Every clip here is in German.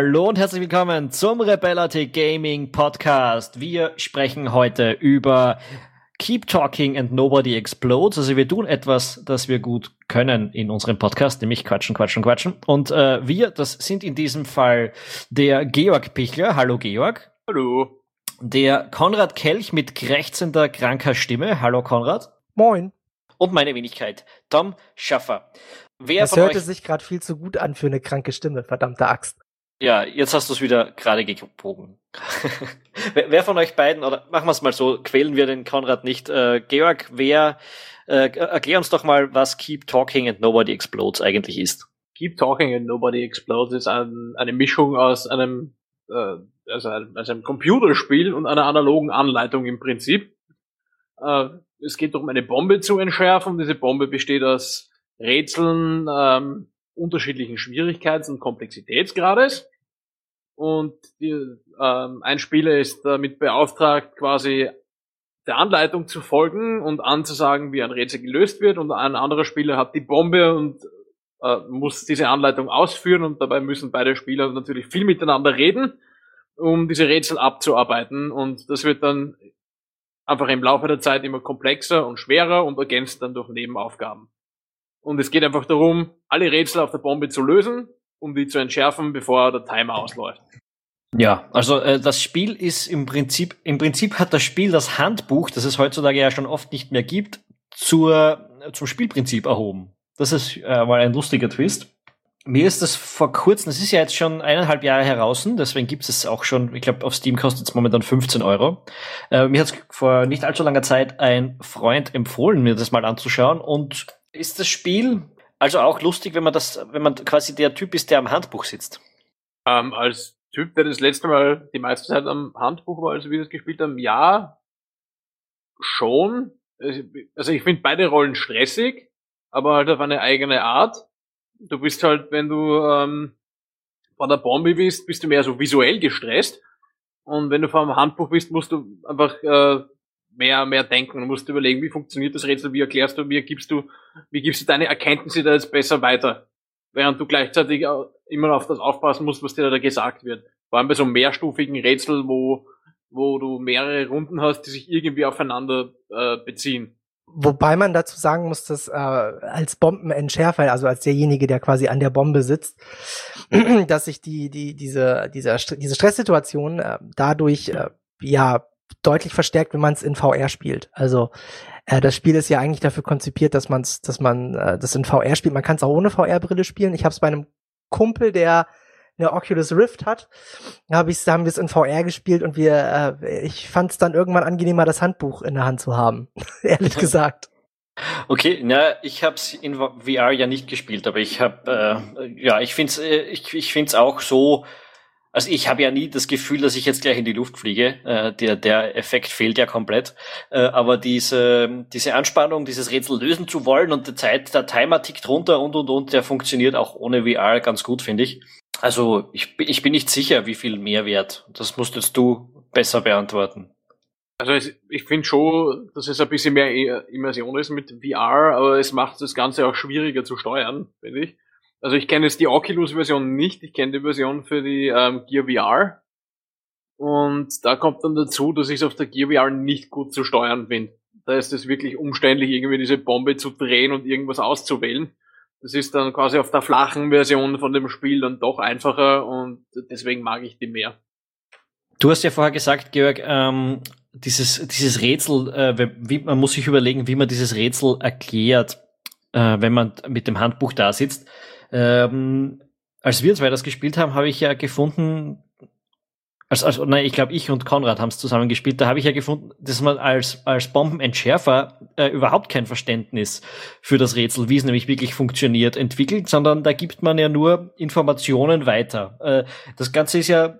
Hallo und herzlich willkommen zum Rebellity Gaming Podcast. Wir sprechen heute über Keep Talking and Nobody Explodes. Also wir tun etwas, das wir gut können in unserem Podcast, nämlich quatschen, quatschen, quatschen. Und äh, wir, das sind in diesem Fall der Georg Pichler. Hallo Georg. Hallo. Der Konrad Kelch mit krächzender, kranker Stimme. Hallo Konrad. Moin. Und meine Wenigkeit, Tom Schaffer. Wer das hörte sich gerade viel zu gut an für eine kranke Stimme, verdammte Axt. Ja, jetzt hast du es wieder gerade gebogen. wer, von euch beiden, oder machen wir es mal so, quälen wir den Konrad nicht. Äh, Georg, wer, äh, erklär uns doch mal, was Keep Talking and Nobody Explodes eigentlich ist. Keep Talking and Nobody Explodes ist ein, eine Mischung aus einem, äh, also einem, also einem Computerspiel und einer analogen Anleitung im Prinzip. Äh, es geht darum, eine Bombe zu entschärfen. Diese Bombe besteht aus Rätseln, ähm, unterschiedlichen Schwierigkeits- und Komplexitätsgrades. Und die, ähm, ein Spieler ist damit beauftragt, quasi der Anleitung zu folgen und anzusagen, wie ein Rätsel gelöst wird. Und ein anderer Spieler hat die Bombe und äh, muss diese Anleitung ausführen. Und dabei müssen beide Spieler natürlich viel miteinander reden, um diese Rätsel abzuarbeiten. Und das wird dann einfach im Laufe der Zeit immer komplexer und schwerer und ergänzt dann durch Nebenaufgaben. Und es geht einfach darum, alle Rätsel auf der Bombe zu lösen, um die zu entschärfen, bevor der Timer ausläuft. Ja, also äh, das Spiel ist im Prinzip, im Prinzip hat das Spiel das Handbuch, das es heutzutage ja schon oft nicht mehr gibt, zur, zum Spielprinzip erhoben. Das ist äh, mal ein lustiger Twist. Mir ist das vor kurzem, das ist ja jetzt schon eineinhalb Jahre heraus, deswegen gibt es auch schon, ich glaube, auf Steam kostet es momentan 15 Euro. Äh, mir hat vor nicht allzu langer Zeit ein Freund empfohlen, mir das mal anzuschauen und ist das Spiel also auch lustig, wenn man das, wenn man quasi der Typ ist, der am Handbuch sitzt? Ähm, als Typ, der das letzte Mal die meiste Zeit am Handbuch war, also wir das gespielt haben, ja, schon. Also ich finde beide Rollen stressig, aber halt auf eine eigene Art. Du bist halt, wenn du ähm, vor der Bombe bist, bist du mehr so visuell gestresst. Und wenn du vor dem Handbuch bist, musst du einfach äh, mehr, mehr denken. Du musst überlegen, wie funktioniert das Rätsel, wie erklärst du, wie gibst du, wie gibst du deine Erkenntnisse da jetzt besser weiter? Während du gleichzeitig immer auf das aufpassen musst, was dir da gesagt wird. Vor allem bei so mehrstufigen Rätsel, wo, wo du mehrere Runden hast, die sich irgendwie aufeinander äh, beziehen. Wobei man dazu sagen muss, dass äh, als Bombenentschärfer, also als derjenige, der quasi an der Bombe sitzt, dass sich die, die, diese, diese, diese Stresssituation äh, dadurch äh, ja deutlich verstärkt, wenn man es in VR spielt. Also äh, das Spiel ist ja eigentlich dafür konzipiert, dass man es, dass man äh, das in VR spielt. Man kann es auch ohne VR-Brille spielen. Ich habe es bei einem Kumpel, der eine Oculus Rift hat, hab ich's, haben wir es in VR gespielt und wir, äh, ich fand es dann irgendwann angenehmer, das Handbuch in der Hand zu haben, ehrlich gesagt. Okay, na, ich habe es in VR ja nicht gespielt, aber ich habe, äh, ja, ich find's, äh, ich, ich find's auch so also ich habe ja nie das Gefühl, dass ich jetzt gleich in die Luft fliege. Äh, der, der Effekt fehlt ja komplett. Äh, aber diese, diese Anspannung, dieses Rätsel lösen zu wollen und die Zeit, der Timer tickt runter und und und, der funktioniert auch ohne VR ganz gut, finde ich. Also ich, ich bin nicht sicher, wie viel Mehrwert. Das musst jetzt du besser beantworten. Also ich finde schon, dass es ein bisschen mehr Immersion ist mit VR, aber es macht das Ganze auch schwieriger zu steuern, finde ich. Also ich kenne jetzt die Oculus-Version nicht, ich kenne die Version für die ähm, Gear VR. Und da kommt dann dazu, dass ich es auf der Gear VR nicht gut zu steuern bin. Da ist es wirklich umständlich, irgendwie diese Bombe zu drehen und irgendwas auszuwählen. Das ist dann quasi auf der flachen Version von dem Spiel dann doch einfacher und deswegen mag ich die mehr. Du hast ja vorher gesagt, Georg, ähm, dieses, dieses Rätsel, äh, wie, man muss sich überlegen, wie man dieses Rätsel erklärt, äh, wenn man mit dem Handbuch da sitzt. Ähm, als wir zwei das gespielt haben, habe ich ja gefunden, als, als nein, ich glaube, ich und Konrad haben es zusammen gespielt, da habe ich ja gefunden, dass man als, als Bombenentschärfer äh, überhaupt kein Verständnis für das Rätsel, wie es nämlich wirklich funktioniert, entwickelt, sondern da gibt man ja nur Informationen weiter. Äh, das Ganze ist ja,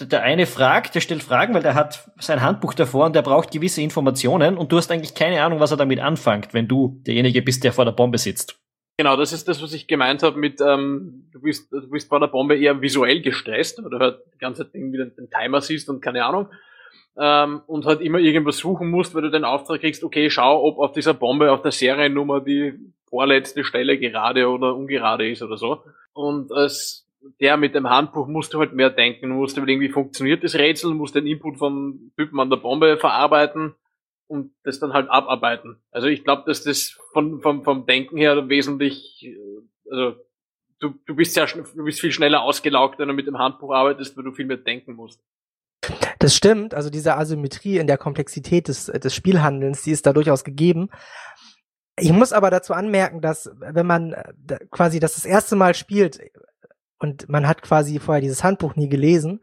der eine fragt, der stellt Fragen, weil der hat sein Handbuch davor und der braucht gewisse Informationen und du hast eigentlich keine Ahnung, was er damit anfängt, wenn du derjenige bist, der vor der Bombe sitzt. Genau, das ist das, was ich gemeint habe mit, ähm, du bist, du bist bei der Bombe eher visuell gestresst, weil du halt die ganze Zeit irgendwie den, den Timer siehst und keine Ahnung. Ähm, und halt immer irgendwas suchen musst, weil du den Auftrag kriegst, okay, schau, ob auf dieser Bombe auf der Seriennummer die vorletzte Stelle gerade oder ungerade ist oder so. Und als der mit dem Handbuch musst du halt mehr denken. Du musst überlegen, wie funktioniert das Rätsel, musst den Input vom Typen an der Bombe verarbeiten und das dann halt abarbeiten. Also ich glaube, dass das von, vom, vom Denken her wesentlich, äh, also du, du bist ja du bist viel schneller ausgelaugt, wenn du mit dem Handbuch arbeitest, weil du viel mehr denken musst. Das stimmt, also diese Asymmetrie in der Komplexität des, des Spielhandelns, die ist da durchaus gegeben. Ich muss aber dazu anmerken, dass wenn man äh, quasi das das erste Mal spielt und man hat quasi vorher dieses Handbuch nie gelesen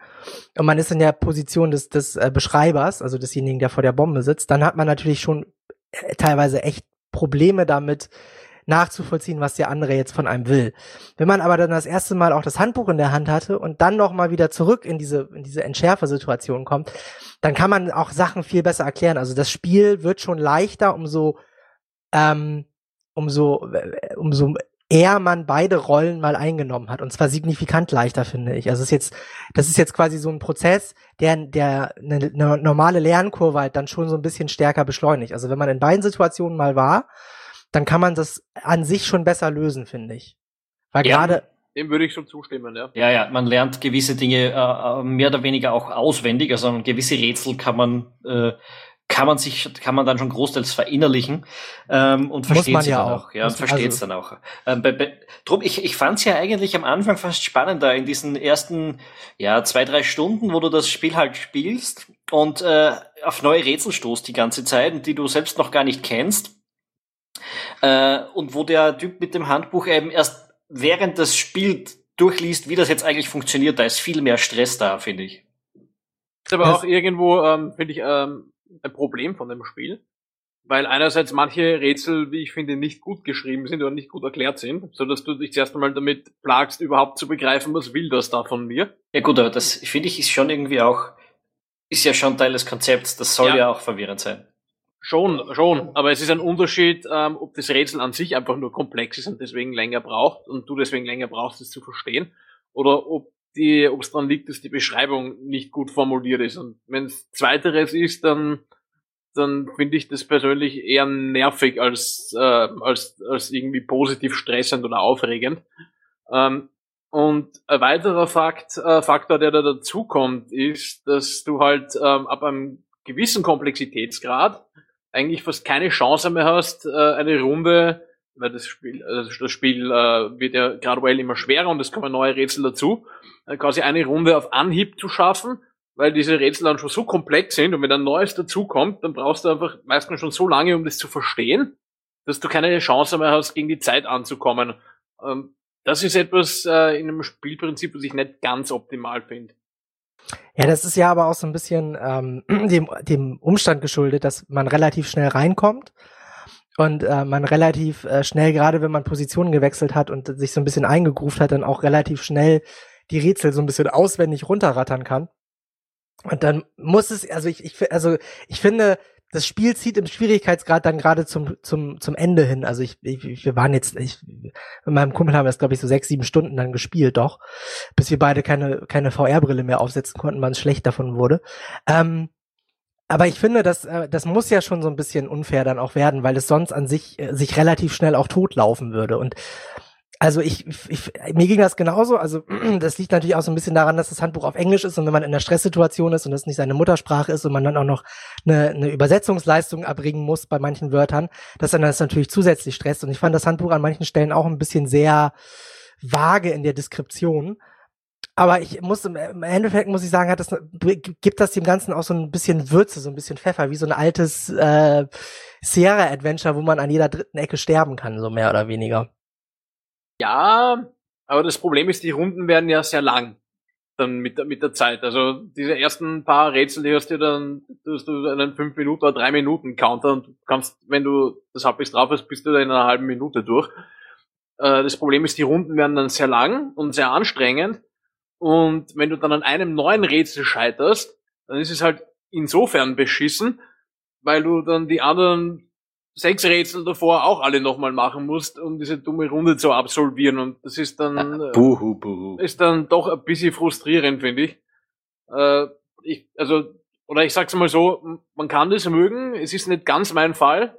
und man ist in der Position des, des äh, Beschreibers, also desjenigen, der vor der Bombe sitzt, dann hat man natürlich schon äh, teilweise echt Probleme damit, nachzuvollziehen, was der andere jetzt von einem will. Wenn man aber dann das erste Mal auch das Handbuch in der Hand hatte und dann noch mal wieder zurück in diese in diese Entschärfersituation kommt, dann kann man auch Sachen viel besser erklären. Also das Spiel wird schon leichter, umso ähm, umso äh, umso eher man beide Rollen mal eingenommen hat und zwar signifikant leichter finde ich. Also es ist jetzt das ist jetzt quasi so ein Prozess, der der eine, eine normale Lernkurve halt dann schon so ein bisschen stärker beschleunigt. Also wenn man in beiden Situationen mal war dann kann man das an sich schon besser lösen, finde ich. Weil ja, gerade dem würde ich schon zustimmen, ja. Ja, ja, man lernt gewisse Dinge äh, äh mehr oder weniger auch auswendig, also gewisse Rätsel kann man äh, kann man sich, kann man dann schon großteils verinnerlichen ähm, und versteht es ja dann auch, ja, und versteht es also. dann auch. Ähm, bei, bei, drum, ich, ich fand es ja eigentlich am Anfang fast spannender in diesen ersten, ja, zwei, drei Stunden, wo du das Spiel halt spielst und äh, auf neue Rätsel stoßt die ganze Zeit und die du selbst noch gar nicht kennst äh, und wo der Typ mit dem Handbuch eben erst während das Spiel durchliest, wie das jetzt eigentlich funktioniert. Da ist viel mehr Stress da, finde ich. Ist aber das auch irgendwo, ähm, finde ich, ähm, ein Problem von dem Spiel. Weil einerseits manche Rätsel, wie ich finde, nicht gut geschrieben sind oder nicht gut erklärt sind, so dass du dich zuerst einmal damit plagst, überhaupt zu begreifen, was will das da von mir. Ja gut, aber das finde ich ist schon irgendwie auch, ist ja schon Teil des Konzepts, das soll ja, ja auch verwirrend sein. Schon, schon. Aber es ist ein Unterschied, ähm, ob das Rätsel an sich einfach nur komplex ist und deswegen länger braucht und du deswegen länger brauchst, es zu verstehen, oder ob die, ob es daran liegt, dass die Beschreibung nicht gut formuliert ist. Und wenn es zweiteres ist, dann, dann finde ich das persönlich eher nervig als, äh, als, als irgendwie positiv stressend oder aufregend. Ähm, und ein weiterer Fakt, äh, Faktor, der da dazukommt, ist, dass du halt ähm, ab einem gewissen Komplexitätsgrad eigentlich fast keine Chance mehr hast, äh, eine Runde, weil das Spiel, also das Spiel äh, wird ja graduell immer schwerer und es kommen neue Rätsel dazu, äh, quasi eine Runde auf Anhieb zu schaffen, weil diese Rätsel dann schon so komplex sind und wenn ein neues dazukommt, dann brauchst du einfach meistens schon so lange, um das zu verstehen, dass du keine Chance mehr hast, gegen die Zeit anzukommen. Ähm, das ist etwas äh, in einem Spielprinzip, was ich nicht ganz optimal finde. Ja, das ist ja aber auch so ein bisschen ähm, dem, dem Umstand geschuldet, dass man relativ schnell reinkommt und äh, man relativ äh, schnell, gerade wenn man Positionen gewechselt hat und sich so ein bisschen eingegruft hat, dann auch relativ schnell die Rätsel so ein bisschen auswendig runterrattern kann. Und dann muss es, also ich, ich also ich finde, das Spiel zieht im Schwierigkeitsgrad dann gerade zum, zum, zum Ende hin. Also ich, ich wir waren jetzt, ich, mit meinem Kumpel haben wir das, glaube ich, so sechs, sieben Stunden dann gespielt, doch, bis wir beide keine, keine VR-Brille mehr aufsetzen konnten, weil es schlecht davon wurde. Ähm, aber ich finde, das, äh, das muss ja schon so ein bisschen unfair dann auch werden, weil es sonst an sich äh, sich relativ schnell auch totlaufen würde. Und also ich, ich, mir ging das genauso. Also das liegt natürlich auch so ein bisschen daran, dass das Handbuch auf Englisch ist und wenn man in einer Stresssituation ist und das nicht seine Muttersprache ist und man dann auch noch eine, eine Übersetzungsleistung erbringen muss bei manchen Wörtern, dass dann das natürlich zusätzlich stresst. Und ich fand das Handbuch an manchen Stellen auch ein bisschen sehr vage in der Deskription. Aber ich muss im Endeffekt muss ich sagen, hat das gibt das dem Ganzen auch so ein bisschen Würze, so ein bisschen Pfeffer, wie so ein altes äh, Sierra Adventure, wo man an jeder dritten Ecke sterben kann, so mehr oder weniger. Ja, aber das Problem ist, die Runden werden ja sehr lang dann mit der, mit der Zeit. Also diese ersten paar Rätsel, die hast du dann, hast du einen 5 Minuten oder 3 Minuten Counter und kannst, wenn du das halbwegs drauf hast, bist du da in einer halben Minute durch. Äh, das Problem ist, die Runden werden dann sehr lang und sehr anstrengend. Und wenn du dann an einem neuen Rätsel scheiterst, dann ist es halt insofern beschissen, weil du dann die anderen sechs Rätsel davor auch alle nochmal machen musst, um diese dumme Runde zu absolvieren. Und das ist dann, äh, buhu, buhu. ist dann doch ein bisschen frustrierend, finde ich. Äh, ich. Also, oder ich sag's mal so, man kann das mögen, es ist nicht ganz mein Fall.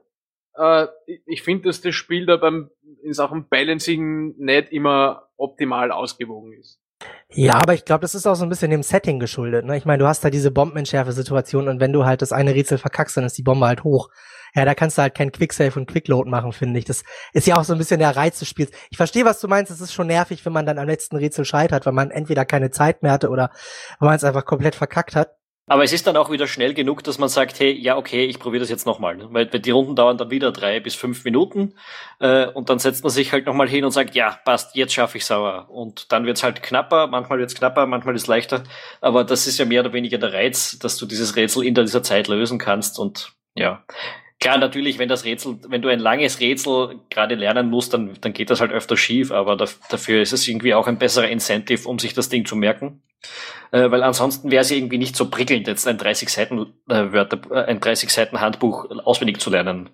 Äh, ich finde, dass das Spiel da beim, in Sachen Balancing nicht immer optimal ausgewogen ist. Ja, aber ich glaube, das ist auch so ein bisschen dem Setting geschuldet. Ne? Ich meine, du hast da diese Bombenentschärfe-Situation und wenn du halt das eine Rätsel verkackst, dann ist die Bombe halt hoch. Ja, da kannst du halt kein Quicksave und Quickload machen, finde ich. Das ist ja auch so ein bisschen der Reiz des Spiels. Ich verstehe, was du meinst. Es ist schon nervig, wenn man dann am letzten Rätsel scheitert, weil man entweder keine Zeit mehr hatte oder weil man es einfach komplett verkackt hat. Aber es ist dann auch wieder schnell genug, dass man sagt, hey, ja, okay, ich probiere das jetzt nochmal. Weil die Runden dauern dann wieder drei bis fünf Minuten äh, und dann setzt man sich halt nochmal hin und sagt, ja, passt, jetzt schaffe ich sauer. Und dann wird's halt knapper, manchmal wird's knapper, manchmal ist leichter. Aber das ist ja mehr oder weniger der Reiz, dass du dieses Rätsel in dieser Zeit lösen kannst und ja. Klar, natürlich, wenn das Rätsel, wenn du ein langes Rätsel gerade lernen musst, dann, dann geht das halt öfter schief, aber dafür ist es irgendwie auch ein besserer Incentive, um sich das Ding zu merken. Äh, weil ansonsten wäre es irgendwie nicht so prickelnd, jetzt ein 30 Seiten äh, Wörter, ein 30 Seiten Handbuch auswendig zu lernen.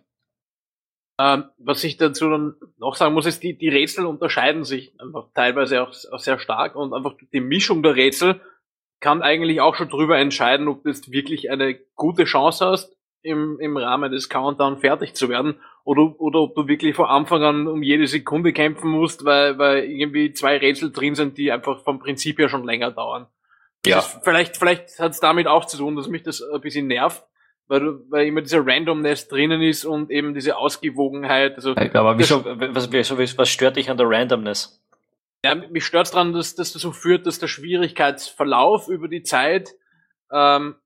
Ähm, was ich dazu dann noch sagen muss, ist, die, die Rätsel unterscheiden sich einfach teilweise auch, auch sehr stark und einfach die Mischung der Rätsel kann eigentlich auch schon drüber entscheiden, ob du jetzt wirklich eine gute Chance hast, im, im Rahmen des Countdown fertig zu werden oder, oder ob du wirklich von Anfang an um jede Sekunde kämpfen musst, weil, weil irgendwie zwei Rätsel drin sind, die einfach vom Prinzip her schon länger dauern. Ja. Ist, vielleicht vielleicht hat es damit auch zu tun, dass mich das ein bisschen nervt, weil, du, weil immer dieser Randomness drinnen ist und eben diese Ausgewogenheit. Also, aber wieso, was, was, was stört dich an der Randomness? Ja, mich stört's dran, dass, dass das so führt, dass der Schwierigkeitsverlauf über die Zeit ähm,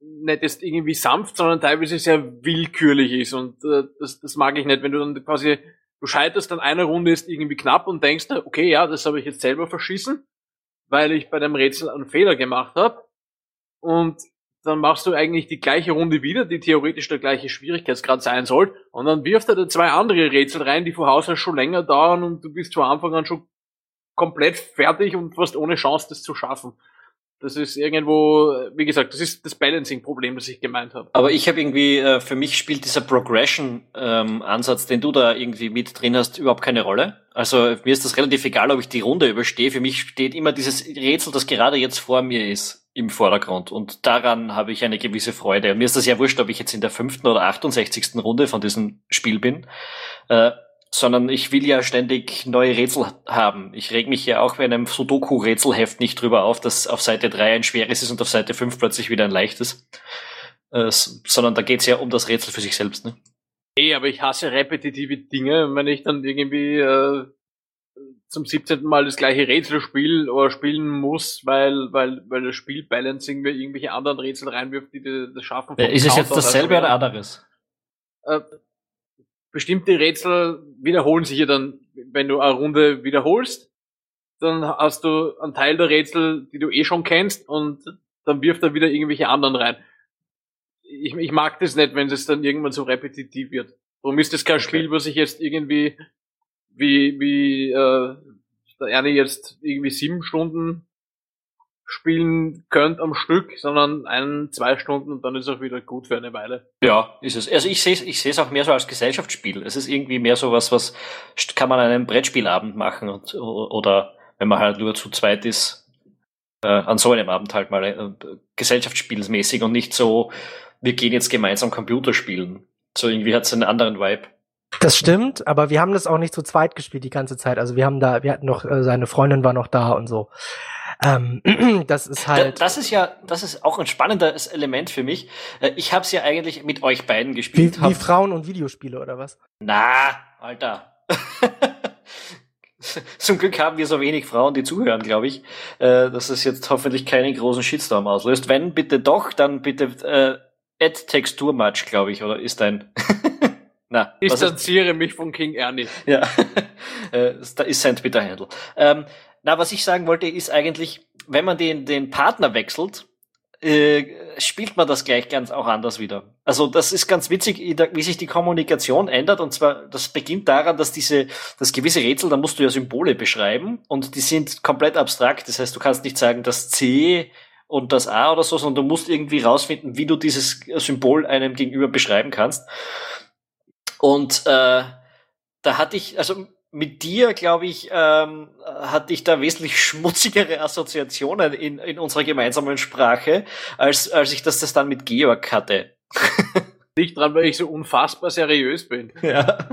nicht jetzt irgendwie sanft, sondern teilweise sehr willkürlich ist. Und äh, das, das mag ich nicht, wenn du dann quasi, du scheiterst an einer Runde ist irgendwie knapp und denkst, okay, ja, das habe ich jetzt selber verschissen, weil ich bei dem Rätsel einen Fehler gemacht habe. Und dann machst du eigentlich die gleiche Runde wieder, die theoretisch der gleiche Schwierigkeitsgrad sein soll. Und dann wirft er da zwei andere Rätsel rein, die vor Haus aus schon länger dauern und du bist von Anfang an schon komplett fertig und fast ohne Chance, das zu schaffen. Das ist irgendwo, wie gesagt, das ist das Balancing-Problem, das ich gemeint habe. Aber ich habe irgendwie, äh, für mich spielt dieser Progression-Ansatz, ähm, den du da irgendwie mit drin hast, überhaupt keine Rolle. Also mir ist das relativ egal, ob ich die Runde überstehe. Für mich steht immer dieses Rätsel, das gerade jetzt vor mir ist, im Vordergrund. Und daran habe ich eine gewisse Freude. Und mir ist das ja wurscht, ob ich jetzt in der fünften oder 68. Runde von diesem Spiel bin. Äh, sondern ich will ja ständig neue Rätsel haben. Ich reg mich ja auch bei einem Sudoku-Rätselheft nicht drüber auf, dass auf Seite 3 ein schweres ist und auf Seite 5 plötzlich wieder ein leichtes. Äh, sondern da geht's ja um das Rätsel für sich selbst. Ne? Ey, aber ich hasse repetitive Dinge, wenn ich dann irgendwie äh, zum 17. Mal das gleiche Rätsel spiele oder spielen muss, weil, weil, weil das Spielbalancing mir irgendwelche anderen Rätsel reinwirft, die das schaffen. Ja, ist es jetzt dasselbe oder anderes? Äh, bestimmte Rätsel wiederholen sich ja dann, wenn du eine Runde wiederholst, dann hast du einen Teil der Rätsel, die du eh schon kennst und dann wirft er wieder irgendwelche anderen rein. Ich, ich mag das nicht, wenn es dann irgendwann so repetitiv wird. Darum ist das kein okay. Spiel, was ich jetzt irgendwie wie, wie äh, der Ernie jetzt irgendwie sieben Stunden spielen könnt am Stück, sondern ein, zwei Stunden und dann ist es auch wieder gut für eine Weile. Ja, ist es. Also ich sehe es ich sehe es auch mehr so als Gesellschaftsspiel. Es ist irgendwie mehr so was, was kann man an einem Brettspielabend machen und, oder wenn man halt nur zu zweit ist, äh, an so einem Abend halt mal äh, gesellschaftsspielsmäßig und nicht so, wir gehen jetzt gemeinsam Computer spielen. So irgendwie hat es einen anderen Vibe. Das stimmt, aber wir haben das auch nicht zu zweit gespielt die ganze Zeit. Also wir haben da, wir hatten noch, äh, seine Freundin war noch da und so. Ähm, das ist halt. Das ist ja, das ist auch ein spannendes Element für mich. Äh, ich habe es ja eigentlich mit euch beiden gespielt. Wie, wie Frauen und Videospiele oder was? Na, Alter. Zum Glück haben wir so wenig Frauen, die zuhören, glaube ich, äh, dass es jetzt hoffentlich keinen großen Shitstorm auslöst. Wenn bitte doch, dann bitte äh, Add Texturmatch, glaube ich, oder ist ein Na, ich distanziere mich von King Ernie. Ja, äh, da ist sein Twitter-Handle. Ähm, na, was ich sagen wollte, ist eigentlich, wenn man den, den Partner wechselt, äh, spielt man das gleich ganz auch anders wieder. Also das ist ganz witzig, wie sich die Kommunikation ändert. Und zwar, das beginnt daran, dass diese, das gewisse Rätsel, da musst du ja Symbole beschreiben und die sind komplett abstrakt. Das heißt, du kannst nicht sagen, das C und das A oder so, sondern du musst irgendwie rausfinden, wie du dieses Symbol einem gegenüber beschreiben kannst. Und äh, da hatte ich, also mit dir, glaube ich, ähm, hatte ich da wesentlich schmutzigere Assoziationen in, in unserer gemeinsamen Sprache, als, als ich das, das dann mit Georg hatte. Nicht dran, weil ich so unfassbar seriös bin. Ja.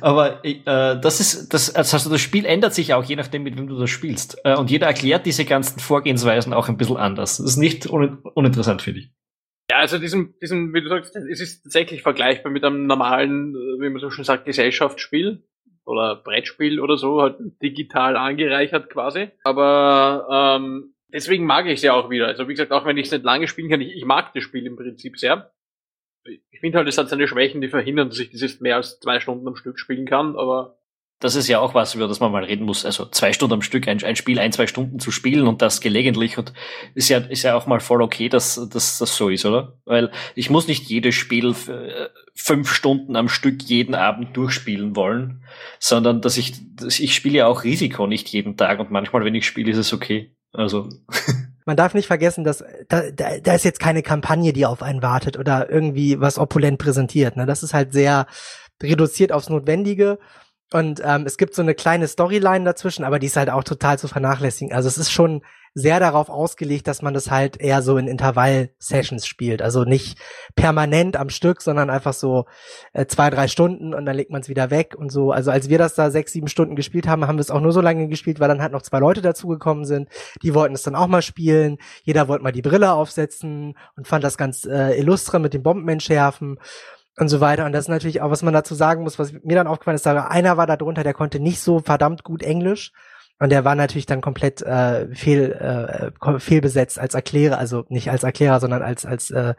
Aber äh, das ist, das, also das Spiel ändert sich auch, je nachdem, mit wem du das spielst. Äh, und jeder erklärt diese ganzen Vorgehensweisen auch ein bisschen anders. Das ist nicht un uninteressant, finde ich. Also diesem, diesem, wie du sagst, es ist tatsächlich vergleichbar mit einem normalen, äh, wie man so schon sagt, Gesellschaftsspiel oder Brettspiel oder so, halt digital angereichert quasi. Aber ähm, deswegen mag ich es ja auch wieder. Also wie gesagt, auch wenn ich es nicht lange spielen kann, ich, ich mag das Spiel im Prinzip sehr ich finde halt, es hat seine Schwächen, die verhindern, dass ich das jetzt mehr als zwei Stunden am Stück spielen kann, aber. Das ist ja auch was, über das man mal reden muss. Also zwei Stunden am Stück, ein, ein Spiel ein, zwei Stunden zu spielen und das gelegentlich und ist ja, ist ja auch mal voll okay, dass, dass das so ist, oder? Weil ich muss nicht jedes Spiel äh, fünf Stunden am Stück jeden Abend durchspielen wollen, sondern dass ich, dass ich spiele ja auch Risiko nicht jeden Tag und manchmal, wenn ich spiele, ist es okay. Also. Man darf nicht vergessen, dass da, da, da ist jetzt keine Kampagne, die auf einen wartet oder irgendwie was opulent präsentiert. Ne? Das ist halt sehr reduziert aufs Notwendige und ähm, es gibt so eine kleine Storyline dazwischen, aber die ist halt auch total zu vernachlässigen. Also es ist schon sehr darauf ausgelegt, dass man das halt eher so in Intervall-Sessions spielt. Also nicht permanent am Stück, sondern einfach so äh, zwei, drei Stunden und dann legt man es wieder weg und so. Also als wir das da sechs, sieben Stunden gespielt haben, haben wir es auch nur so lange gespielt, weil dann halt noch zwei Leute dazugekommen sind. Die wollten es dann auch mal spielen. Jeder wollte mal die Brille aufsetzen und fand das ganz äh, illustre mit dem Bomben entschärfen und so weiter. Und das ist natürlich auch, was man dazu sagen muss, was mir dann aufgefallen ist, da einer war da drunter, der konnte nicht so verdammt gut Englisch. Und der war natürlich dann komplett äh, fehl, äh, fehlbesetzt als Erklärer, also nicht als Erklärer, sondern als, als äh,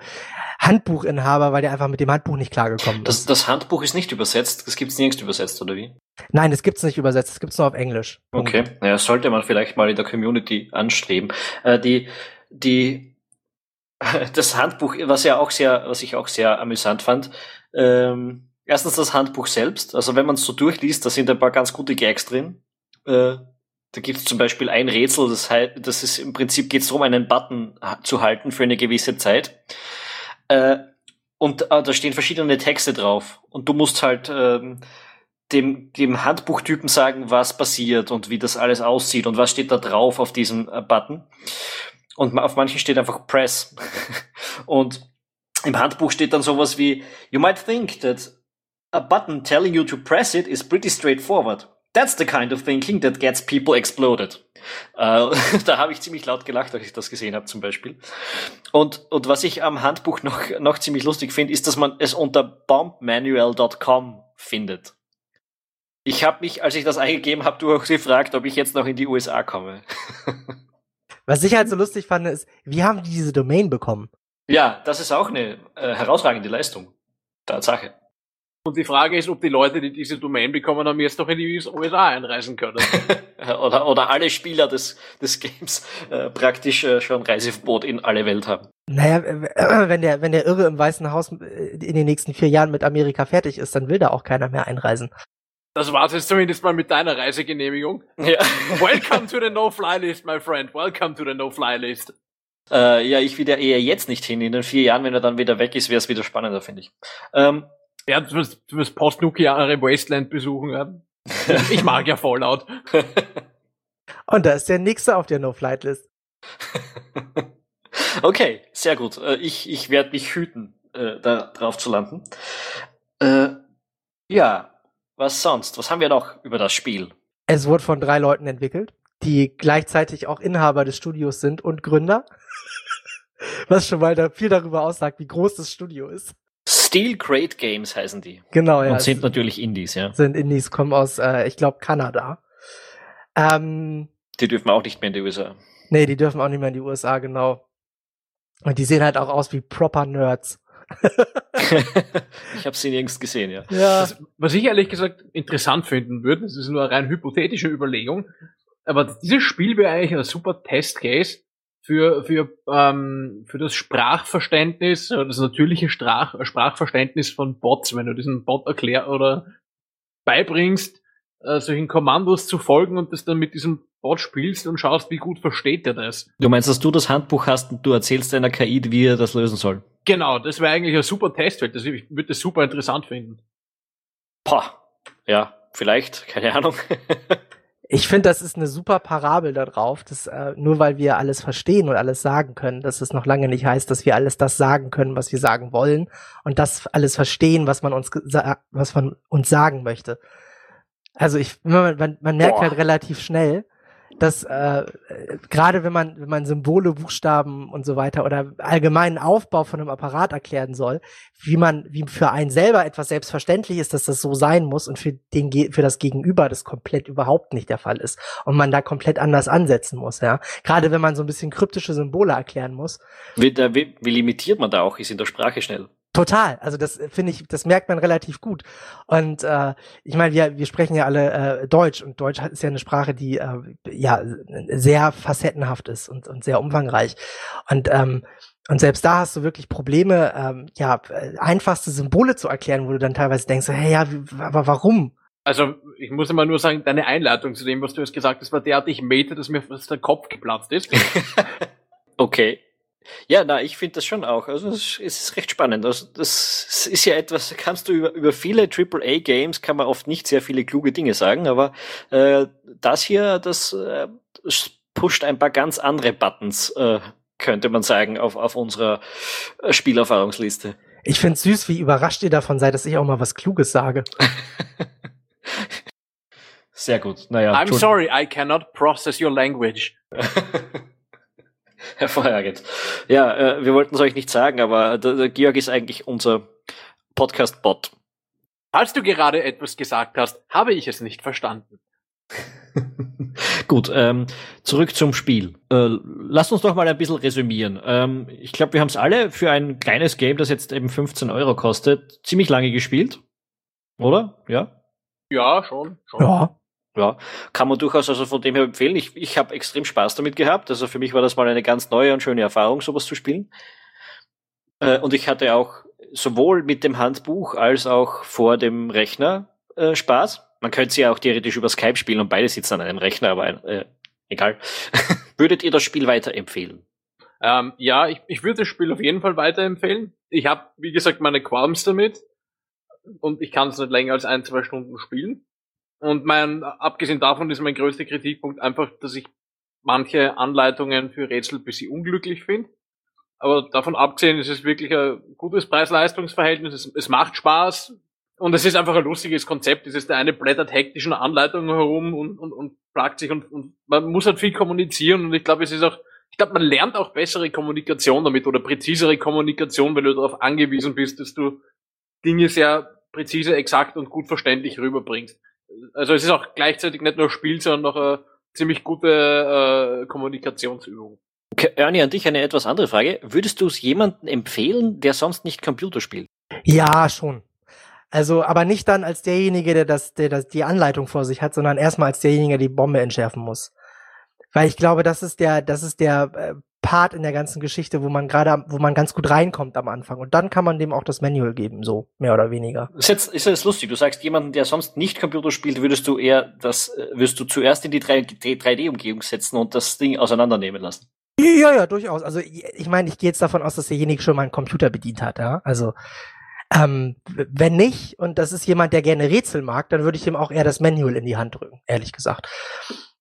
Handbuchinhaber, weil der einfach mit dem Handbuch nicht klargekommen ist. Das, das Handbuch ist nicht übersetzt, das gibt's nirgends übersetzt, oder wie? Nein, es gibt's nicht übersetzt, es gibt's nur auf Englisch. Okay, naja, sollte man vielleicht mal in der Community anstreben. Äh, die, die das Handbuch, was ja auch sehr, was ich auch sehr amüsant fand. Ähm, erstens das Handbuch selbst. Also wenn man es so durchliest, da sind ein paar ganz gute Gags drin. Äh, da gibt es zum Beispiel ein Rätsel, das heißt, das ist im Prinzip geht es darum, einen Button zu halten für eine gewisse Zeit. Äh, und äh, da stehen verschiedene Texte drauf. Und du musst halt ähm, dem, dem Handbuchtypen sagen, was passiert und wie das alles aussieht und was steht da drauf auf diesem äh, Button. Und auf manchen steht einfach Press. und im Handbuch steht dann sowas wie, you might think that a button telling you to press it is pretty straightforward. That's the kind of thinking that gets people exploded. Äh, da habe ich ziemlich laut gelacht, als ich das gesehen habe zum Beispiel. Und, und was ich am Handbuch noch, noch ziemlich lustig finde, ist, dass man es unter bombmanual.com findet. Ich habe mich, als ich das eingegeben habe, durchgefragt, ob ich jetzt noch in die USA komme. Was ich halt so lustig fand, ist, wie haben die diese Domain bekommen? Ja, das ist auch eine äh, herausragende Leistung. Tatsache. Und die Frage ist, ob die Leute, die diese Domain bekommen haben, jetzt noch in die USA einreisen können. oder, oder alle Spieler des, des Games äh, praktisch äh, schon Reiseverbot in alle Welt haben. Naja, wenn der, wenn der Irre im Weißen Haus äh, in den nächsten vier Jahren mit Amerika fertig ist, dann will da auch keiner mehr einreisen. Das war's jetzt zumindest mal mit deiner Reisegenehmigung. Ja. Welcome to the No-Fly-List, my friend. Welcome to the No-Fly-List. Äh, ja, ich will ja eher jetzt nicht hin. In den vier Jahren, wenn er dann wieder weg ist, wäre es wieder spannender, finde ich. Ähm, ja, du wirst, du wirst postnukleare Wasteland besuchen. Ja. Ich mag ja Fallout. Und da ist der nächste auf der No-Flight-List. okay, sehr gut. Äh, ich, ich werde mich hüten, äh, da drauf zu landen. Äh, ja, was sonst? Was haben wir noch über das Spiel? Es wurde von drei Leuten entwickelt, die gleichzeitig auch Inhaber des Studios sind und Gründer. Was schon mal da viel darüber aussagt, wie groß das Studio ist. Steel Crate Games heißen die. Genau, ja. Und sind natürlich Indies, ja. Sind Indies, kommen aus, äh, ich glaube, Kanada. Ähm, die dürfen auch nicht mehr in die USA. Nee, die dürfen auch nicht mehr in die USA, genau. Und die sehen halt auch aus wie proper Nerds. ich habe sie nirgends gesehen, ja. ja. Das, was ich ehrlich gesagt interessant finden würde, das ist nur eine rein hypothetische Überlegung, aber dieses Spiel wäre eigentlich ein super Testcase für, für, ähm, für das Sprachverständnis, das natürliche Sprach, Sprachverständnis von Bots, wenn du diesen Bot erklär oder beibringst, äh, solchen Kommandos zu folgen und das dann mit diesem Bot spielst und schaust, wie gut versteht er das. Du meinst, dass du das Handbuch hast und du erzählst deiner KI, wie er das lösen soll? Genau, das wäre eigentlich ein super Testfeld. Das, ich würde das super interessant finden. Pah, ja, vielleicht, keine Ahnung. Ich finde, das ist eine super Parabel darauf, dass äh, nur weil wir alles verstehen und alles sagen können, dass es noch lange nicht heißt, dass wir alles das sagen können, was wir sagen wollen und das alles verstehen, was man uns was man uns sagen möchte. Also ich, man, man, man merkt Boah. halt relativ schnell, dass äh, gerade wenn man wenn man Symbole, Buchstaben und so weiter oder allgemeinen Aufbau von einem Apparat erklären soll, wie man wie für einen selber etwas selbstverständlich ist, dass das so sein muss und für den für das Gegenüber das komplett überhaupt nicht der Fall ist und man da komplett anders ansetzen muss, ja. Gerade wenn man so ein bisschen kryptische Symbole erklären muss. Wie, wie, wie limitiert man da auch ist in der Sprache schnell? Total. Also das äh, finde ich, das merkt man relativ gut. Und äh, ich meine, wir, wir sprechen ja alle äh, Deutsch und Deutsch ist ja eine Sprache, die äh, ja sehr facettenhaft ist und, und sehr umfangreich. Und ähm, und selbst da hast du wirklich Probleme, ähm, ja, einfachste Symbole zu erklären, wo du dann teilweise denkst, hey, ja, aber warum? Also, ich muss immer nur sagen, deine Einleitung zu dem, was du jetzt gesagt hast, war derartig meta, dass mir fast der Kopf geplatzt ist. okay. Ja, na, ich finde das schon auch. Also es ist recht spannend. Also das ist ja etwas, kannst du über, über viele AAA-Games kann man oft nicht sehr viele kluge Dinge sagen, aber äh, das hier, das, äh, das pusht ein paar ganz andere Buttons, äh, könnte man sagen, auf, auf unserer äh, Spielerfahrungsliste. Ich finde süß, wie überrascht ihr davon seid, dass ich auch mal was Kluges sage. Sehr gut. Naja. I'm sorry, I cannot process your language. Hervorragend. Ja, äh, wir wollten es euch nicht sagen, aber der, der Georg ist eigentlich unser Podcast-Bot. Falls du gerade etwas gesagt hast, habe ich es nicht verstanden. Gut, ähm, zurück zum Spiel. Äh, lasst uns doch mal ein bisschen resümieren. Ähm, ich glaube, wir haben es alle für ein kleines Game, das jetzt eben 15 Euro kostet, ziemlich lange gespielt. Oder? Ja? Ja, schon. schon. Ja. Ja, kann man durchaus also von dem her empfehlen. Ich, ich habe extrem Spaß damit gehabt. Also für mich war das mal eine ganz neue und schöne Erfahrung, sowas zu spielen. Äh, und ich hatte auch sowohl mit dem Handbuch als auch vor dem Rechner äh, Spaß. Man könnte sie ja auch theoretisch über Skype spielen und beide sitzen an einem Rechner, aber äh, egal. Würdet ihr das Spiel weiterempfehlen? Ähm, ja, ich, ich würde das Spiel auf jeden Fall weiterempfehlen. Ich habe, wie gesagt, meine Qualms damit und ich kann es nicht länger als ein, zwei Stunden spielen. Und mein, abgesehen davon ist mein größter Kritikpunkt einfach, dass ich manche Anleitungen für Rätsel ein bisschen unglücklich finde. Aber davon abgesehen ist es wirklich ein gutes Preis-Leistungs-Verhältnis. Es, es, macht Spaß. Und es ist einfach ein lustiges Konzept. Es ist der eine blättert hektisch in Anleitungen herum und, und, und plagt sich und, und man muss halt viel kommunizieren. Und ich glaube, es ist auch, ich glaube, man lernt auch bessere Kommunikation damit oder präzisere Kommunikation, wenn du darauf angewiesen bist, dass du Dinge sehr präzise, exakt und gut verständlich rüberbringst also es ist auch gleichzeitig nicht nur Spiel, sondern auch eine ziemlich gute äh, Kommunikationsübung. Okay, Ernie, an dich eine etwas andere Frage. Würdest du es jemandem empfehlen, der sonst nicht Computer spielt? Ja, schon. Also, aber nicht dann als derjenige, der das, der das die Anleitung vor sich hat, sondern erstmal als derjenige, der die Bombe entschärfen muss. Weil ich glaube, das ist der, das ist der äh, Part in der ganzen Geschichte, wo man gerade, wo man ganz gut reinkommt am Anfang. Und dann kann man dem auch das Manual geben, so mehr oder weniger. Ist jetzt, ist jetzt lustig. Du sagst, jemanden, der sonst nicht Computer spielt, würdest du eher das, äh, wirst du zuerst in die 3D-Umgebung setzen und das Ding auseinandernehmen lassen. Ja, ja, durchaus. Also ich meine, ich gehe jetzt davon aus, dass derjenige schon mal einen Computer bedient hat, ja. Also ähm, wenn nicht, und das ist jemand, der gerne Rätsel mag, dann würde ich ihm auch eher das Manual in die Hand drücken, ehrlich gesagt.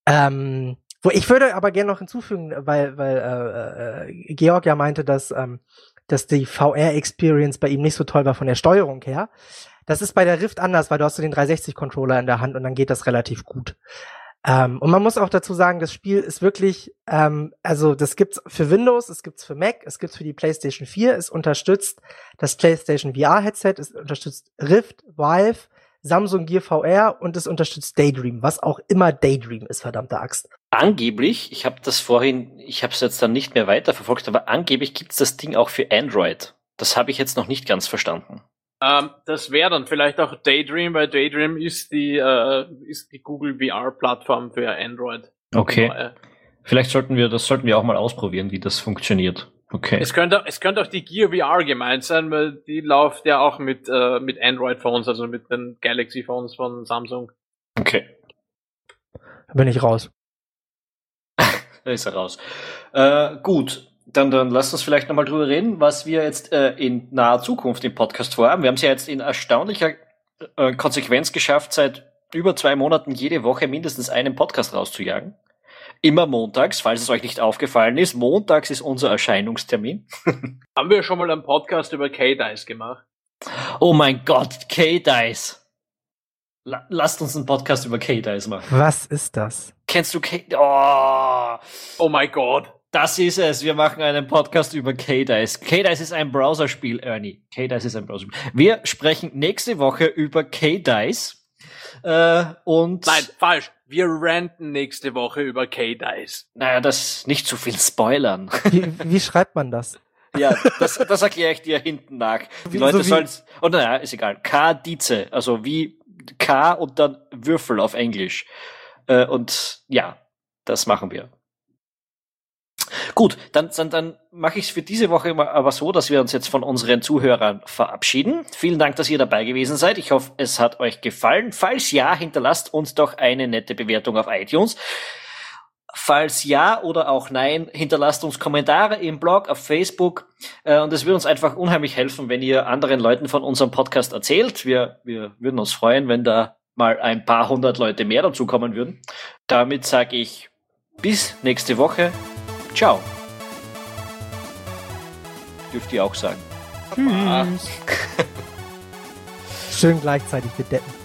Ähm, wo ich würde aber gerne noch hinzufügen, weil, weil äh, äh, Georg ja meinte, dass, ähm, dass die VR-Experience bei ihm nicht so toll war von der Steuerung her. Das ist bei der Rift anders, weil du hast so den 360-Controller in der Hand und dann geht das relativ gut. Ähm, und man muss auch dazu sagen, das Spiel ist wirklich, ähm, also das gibt's für Windows, es gibt's für Mac, es gibt's für die PlayStation 4, es unterstützt das PlayStation VR-Headset, es unterstützt Rift, Vive, Samsung Gear VR und es unterstützt Daydream, was auch immer Daydream ist, verdammte Axt. Angeblich, ich habe das vorhin, ich habe es jetzt dann nicht mehr weiterverfolgt, aber angeblich gibt's das Ding auch für Android. Das habe ich jetzt noch nicht ganz verstanden. Ähm, das wäre dann vielleicht auch Daydream, weil Daydream ist die, äh, ist die Google VR-Plattform für Android. Okay. Vielleicht sollten wir, das sollten wir auch mal ausprobieren, wie das funktioniert. Okay. Es könnte, es könnte auch die Gear VR gemeint sein, weil die läuft ja auch mit, äh, mit Android-Phones, also mit den Galaxy-Phones von Samsung. Okay. Da bin ich raus. Da ist er raus. Äh, gut, dann, dann lasst uns vielleicht nochmal drüber reden, was wir jetzt äh, in naher Zukunft im Podcast vorhaben. Wir haben es ja jetzt in erstaunlicher äh, Konsequenz geschafft, seit über zwei Monaten jede Woche mindestens einen Podcast rauszujagen. Immer montags, falls es euch nicht aufgefallen ist. Montags ist unser Erscheinungstermin. Haben wir schon mal einen Podcast über K-Dice gemacht? Oh mein Gott, K-Dice. La lasst uns einen Podcast über K-Dice machen. Was ist das? Kennst du K? Oh, Oh mein Gott. das ist es. Wir machen einen Podcast über K-Dice. K-Dice ist ein Browserspiel, Ernie. K-Dice ist ein Browserspiel. Wir sprechen nächste Woche über K-Dice. Äh, und Nein, falsch. Wir ranten nächste Woche über K-Dice. naja, das nicht zu viel spoilern. Wie, wie schreibt man das? ja, das, das erkläre ich dir hinten nach. Die Wie- Leute so sollen Oh naja, ist egal. K-Dice, also wie K und dann Würfel auf Englisch. Äh, und ja, das machen wir. Gut, dann, dann, dann mache ich es für diese Woche mal aber so, dass wir uns jetzt von unseren Zuhörern verabschieden. Vielen Dank, dass ihr dabei gewesen seid. Ich hoffe, es hat euch gefallen. Falls ja, hinterlasst uns doch eine nette Bewertung auf iTunes. Falls ja oder auch nein, hinterlasst uns Kommentare im Blog, auf Facebook. Äh, und es würde uns einfach unheimlich helfen, wenn ihr anderen Leuten von unserem Podcast erzählt. Wir, wir würden uns freuen, wenn da mal ein paar hundert Leute mehr dazukommen würden. Damit sage ich bis nächste Woche. Ciao. Dürft ihr auch sagen. Tschüss. Schön gleichzeitig, wir deppen.